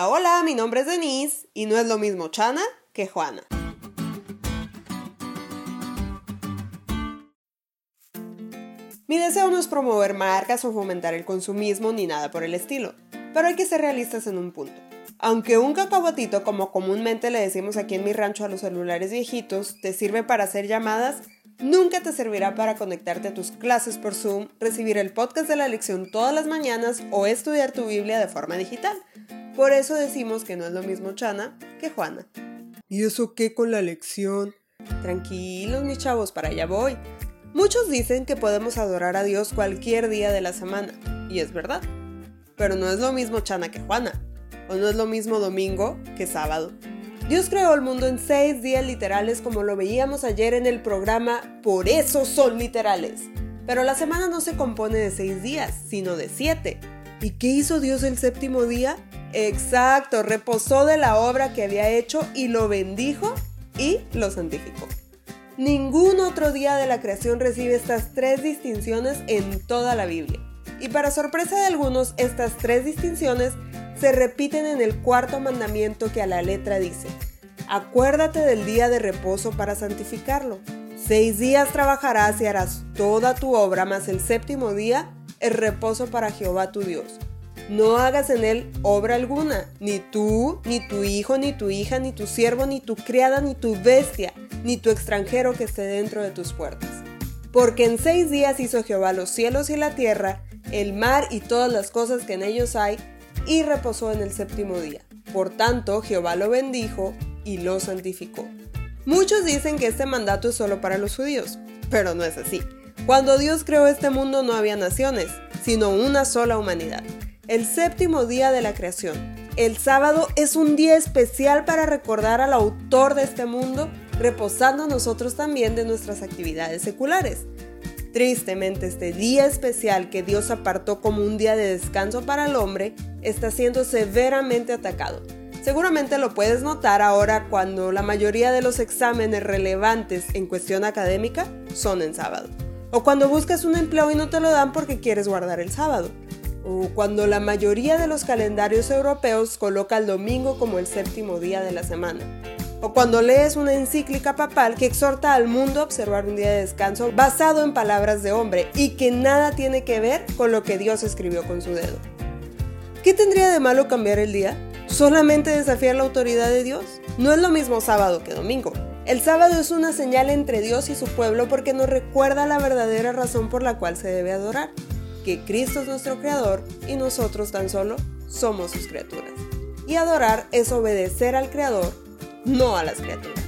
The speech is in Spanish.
Hola, mi nombre es Denise y no es lo mismo Chana que Juana. Mi deseo no es promover marcas o fomentar el consumismo ni nada por el estilo, pero hay que ser realistas en un punto. Aunque un cacahuatito, como comúnmente le decimos aquí en mi rancho a los celulares viejitos, te sirve para hacer llamadas, nunca te servirá para conectarte a tus clases por Zoom, recibir el podcast de la lección todas las mañanas o estudiar tu Biblia de forma digital. Por eso decimos que no es lo mismo Chana que Juana. ¿Y eso qué con la lección? Tranquilos, mis chavos, para allá voy. Muchos dicen que podemos adorar a Dios cualquier día de la semana, y es verdad. Pero no es lo mismo Chana que Juana, o no es lo mismo domingo que sábado. Dios creó el mundo en seis días literales como lo veíamos ayer en el programa Por eso son literales. Pero la semana no se compone de seis días, sino de siete. ¿Y qué hizo Dios el séptimo día? Exacto, reposó de la obra que había hecho y lo bendijo y lo santificó. Ningún otro día de la creación recibe estas tres distinciones en toda la Biblia. Y para sorpresa de algunos, estas tres distinciones se repiten en el cuarto mandamiento que a la letra dice, acuérdate del día de reposo para santificarlo. Seis días trabajarás y harás toda tu obra, mas el séptimo día el reposo para Jehová tu Dios. No hagas en él obra alguna, ni tú, ni tu hijo, ni tu hija, ni tu siervo, ni tu criada, ni tu bestia, ni tu extranjero que esté dentro de tus puertas. Porque en seis días hizo Jehová los cielos y la tierra, el mar y todas las cosas que en ellos hay, y reposó en el séptimo día. Por tanto, Jehová lo bendijo y lo santificó. Muchos dicen que este mandato es solo para los judíos, pero no es así. Cuando Dios creó este mundo no había naciones, sino una sola humanidad el séptimo día de la creación. El sábado es un día especial para recordar al autor de este mundo, reposando nosotros también de nuestras actividades seculares. Tristemente, este día especial que Dios apartó como un día de descanso para el hombre está siendo severamente atacado. Seguramente lo puedes notar ahora cuando la mayoría de los exámenes relevantes en cuestión académica son en sábado. O cuando buscas un empleo y no te lo dan porque quieres guardar el sábado o cuando la mayoría de los calendarios europeos coloca el domingo como el séptimo día de la semana, o cuando lees una encíclica papal que exhorta al mundo a observar un día de descanso basado en palabras de hombre y que nada tiene que ver con lo que Dios escribió con su dedo. ¿Qué tendría de malo cambiar el día? ¿Solamente desafiar la autoridad de Dios? No es lo mismo sábado que domingo. El sábado es una señal entre Dios y su pueblo porque nos recuerda la verdadera razón por la cual se debe adorar que Cristo es nuestro Creador y nosotros tan solo somos sus criaturas. Y adorar es obedecer al Creador, no a las criaturas.